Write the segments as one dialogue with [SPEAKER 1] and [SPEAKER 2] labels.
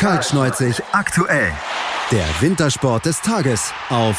[SPEAKER 1] Kaltschneuzig aktuell. Der Wintersport des Tages auf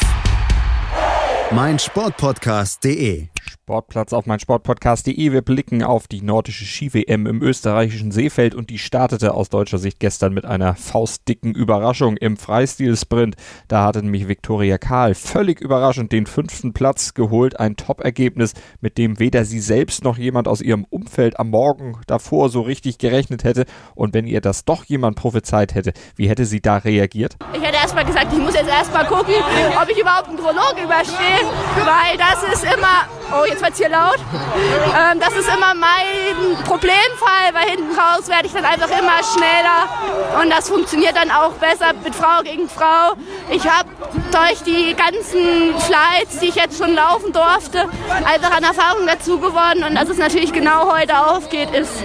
[SPEAKER 1] meinsportpodcast.de.
[SPEAKER 2] Sportplatz auf meinsportpodcast.de. Wir blicken auf die nordische Ski-WM im österreichischen Seefeld und die startete aus deutscher Sicht gestern mit einer faustdicken Überraschung im Freistil-Sprint. Da hatte nämlich Viktoria Kahl völlig überraschend den fünften Platz geholt. Ein Top-Ergebnis, mit dem weder sie selbst noch jemand aus ihrem Umfeld am Morgen davor so richtig gerechnet hätte. Und wenn ihr das doch jemand prophezeit hätte, wie hätte sie da reagiert?
[SPEAKER 3] Ich hätte erstmal gesagt, ich muss jetzt erstmal gucken, ob ich überhaupt einen Prolog überstehe, weil das ist immer Oh, jetzt wird es hier laut. Ähm, das ist immer mein Problemfall, weil hinten raus werde ich dann einfach immer schneller und das funktioniert dann auch besser mit Frau gegen Frau. Ich habe durch die ganzen Flights, die ich jetzt schon laufen durfte, einfach an Erfahrung dazu gewonnen und dass es natürlich genau heute aufgeht, ist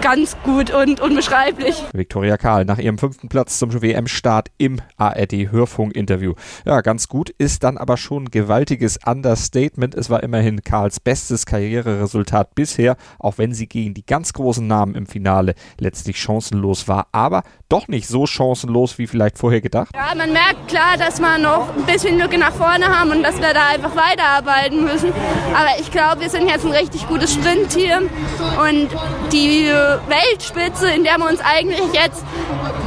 [SPEAKER 3] ganz gut und unbeschreiblich.
[SPEAKER 2] Viktoria Kahl nach ihrem fünften Platz zum WM-Start im ARD-Hörfunk-Interview. Ja, ganz gut ist dann aber schon ein gewaltiges Understatement. Es war immerhin Karls bestes Karriereresultat bisher, auch wenn sie gegen die ganz großen Namen im Finale letztlich chancenlos war. Aber doch nicht so chancenlos wie vielleicht vorher gedacht.
[SPEAKER 3] Ja, man merkt klar, dass wir noch ein bisschen Lücke nach vorne haben und dass wir da einfach weiterarbeiten müssen. Aber ich glaube, wir sind jetzt ein richtig gutes Sprintteam und die Weltspitze, in der wir uns eigentlich jetzt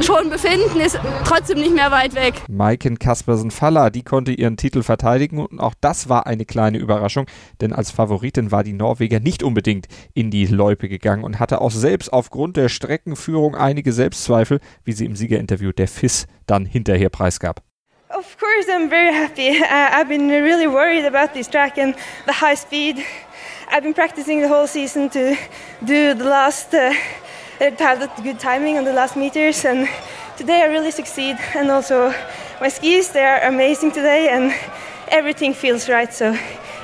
[SPEAKER 3] schon befinden, ist trotzdem nicht mehr weit weg.
[SPEAKER 2] Maiken Kaspersen-Faller, die konnte ihren Titel verteidigen und auch das war eine kleine Überraschung, denn als Favoritin war die Norweger nicht unbedingt in die Loipe gegangen und hatte auch selbst aufgrund der Streckenführung einige Selbstzweifel, wie sie im Siegerinterview der FIS dann hinterher preisgab.
[SPEAKER 4] Of course, I'm very happy. Uh, I've been really worried about this track and the high speed. I've been practicing the whole season to do the last, uh, to have the good timing on the last meters, and today I really succeed. And also, my skis they are amazing today, and everything feels right. So,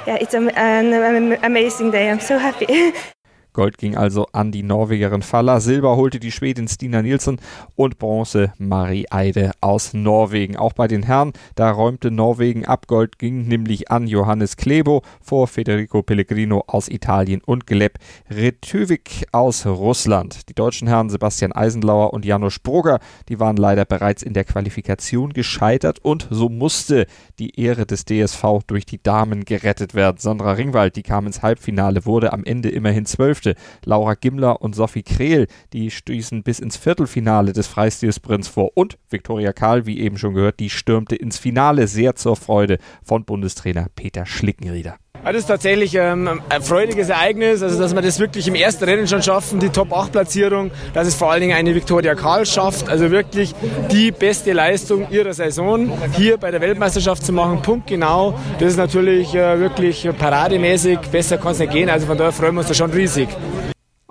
[SPEAKER 4] yeah, it's an, an amazing day. I'm so happy.
[SPEAKER 2] Gold ging also an die Norwegerin Faller, Silber holte die Schwedin Stina Nielsen und Bronze Marie Eide aus Norwegen. Auch bei den Herren, da räumte Norwegen ab. Gold ging nämlich an Johannes Klebo vor Federico Pellegrino aus Italien und Gleb Retövik aus Russland. Die deutschen Herren Sebastian Eisenlauer und Janusz Brugger, die waren leider bereits in der Qualifikation gescheitert und so musste die Ehre des DSV durch die Damen gerettet werden. Sandra Ringwald, die kam ins Halbfinale, wurde am Ende immerhin zwölf Hälfte. Laura Gimler und Sophie Krehl, die stießen bis ins Viertelfinale des Freistilsprints vor. Und Viktoria Karl, wie eben schon gehört, die stürmte ins Finale sehr zur Freude von Bundestrainer Peter Schlickenrieder.
[SPEAKER 5] Das ist tatsächlich ähm, ein freudiges Ereignis, also dass wir das wirklich im ersten Rennen schon schaffen, die Top-8-Platzierung, dass es vor allen Dingen eine Viktoria Karl schafft, also wirklich die beste Leistung ihrer Saison hier bei der Weltmeisterschaft zu machen, punktgenau. Das ist natürlich äh, wirklich parademäßig, besser kann es nicht gehen, also von daher freuen wir uns da schon riesig.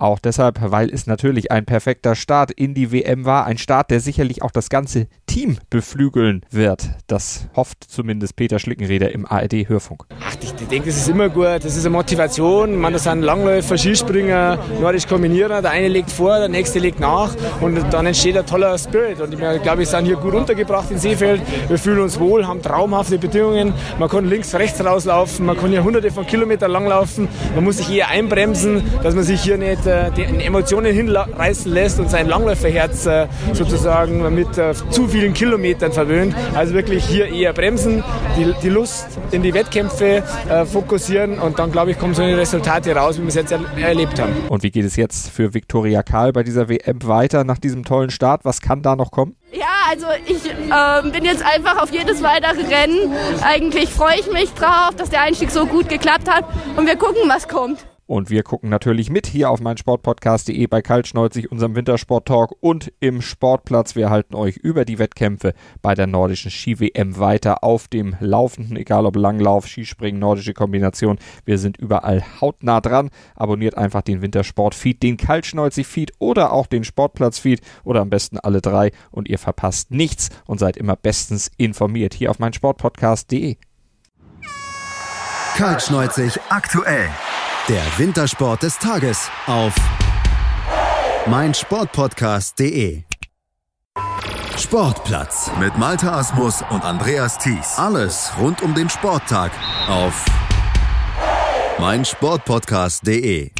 [SPEAKER 2] Auch deshalb, weil es natürlich ein perfekter Start in die WM war. Ein Start, der sicherlich auch das ganze Team beflügeln wird. Das hofft zumindest Peter Schlickenreder im ARD-Hörfunk.
[SPEAKER 5] Ach, ich, ich denke, das ist immer gut. Das ist eine Motivation. Man, das sind Langläufer, Skispringer, nordisch kombinieren. Der eine legt vor, der nächste legt nach. Und dann entsteht ein toller Spirit. Und ich glaube, wir sind hier gut untergebracht in Seefeld. Wir fühlen uns wohl, haben traumhafte Bedingungen. Man kann links, rechts rauslaufen. Man kann hier hunderte von Kilometern langlaufen. Man muss sich eher einbremsen, dass man sich hier nicht äh, die Emotionen hinreißen lässt und sein Langläuferherz äh, sozusagen mit äh, zu vielen Kilometern verwöhnt. Also wirklich hier eher bremsen, die, die Lust in die Wettkämpfe äh, fokussieren und dann, glaube ich, kommen so eine Resultate raus, wie wir es jetzt er erlebt haben.
[SPEAKER 2] Und wie geht es jetzt für Viktoria Karl bei dieser WM weiter nach diesem tollen Start? Was kann da noch kommen?
[SPEAKER 3] Ja, also ich äh, bin jetzt einfach auf jedes weitere Rennen. Eigentlich freue ich mich drauf, dass der Einstieg so gut geklappt hat und wir gucken, was kommt.
[SPEAKER 2] Und wir gucken natürlich mit hier auf meinsportpodcast.de bei Kaltschneuzig, unserem Wintersport-Talk und im Sportplatz. Wir halten euch über die Wettkämpfe bei der nordischen Ski-WM weiter auf dem Laufenden, egal ob Langlauf, Skispringen, nordische Kombination. Wir sind überall hautnah dran. Abonniert einfach den Wintersport-Feed, den Kaltschneuzig-Feed oder auch den Sportplatz-Feed oder am besten alle drei und ihr verpasst nichts und seid immer bestens informiert hier auf meinsportpodcast.de.
[SPEAKER 1] Kaltschneuzig aktuell. Der Wintersport des Tages auf meinsportpodcast.de. Sportplatz mit Malta Asmus und Andreas Thies. Alles rund um den Sporttag auf meinsportpodcast.de.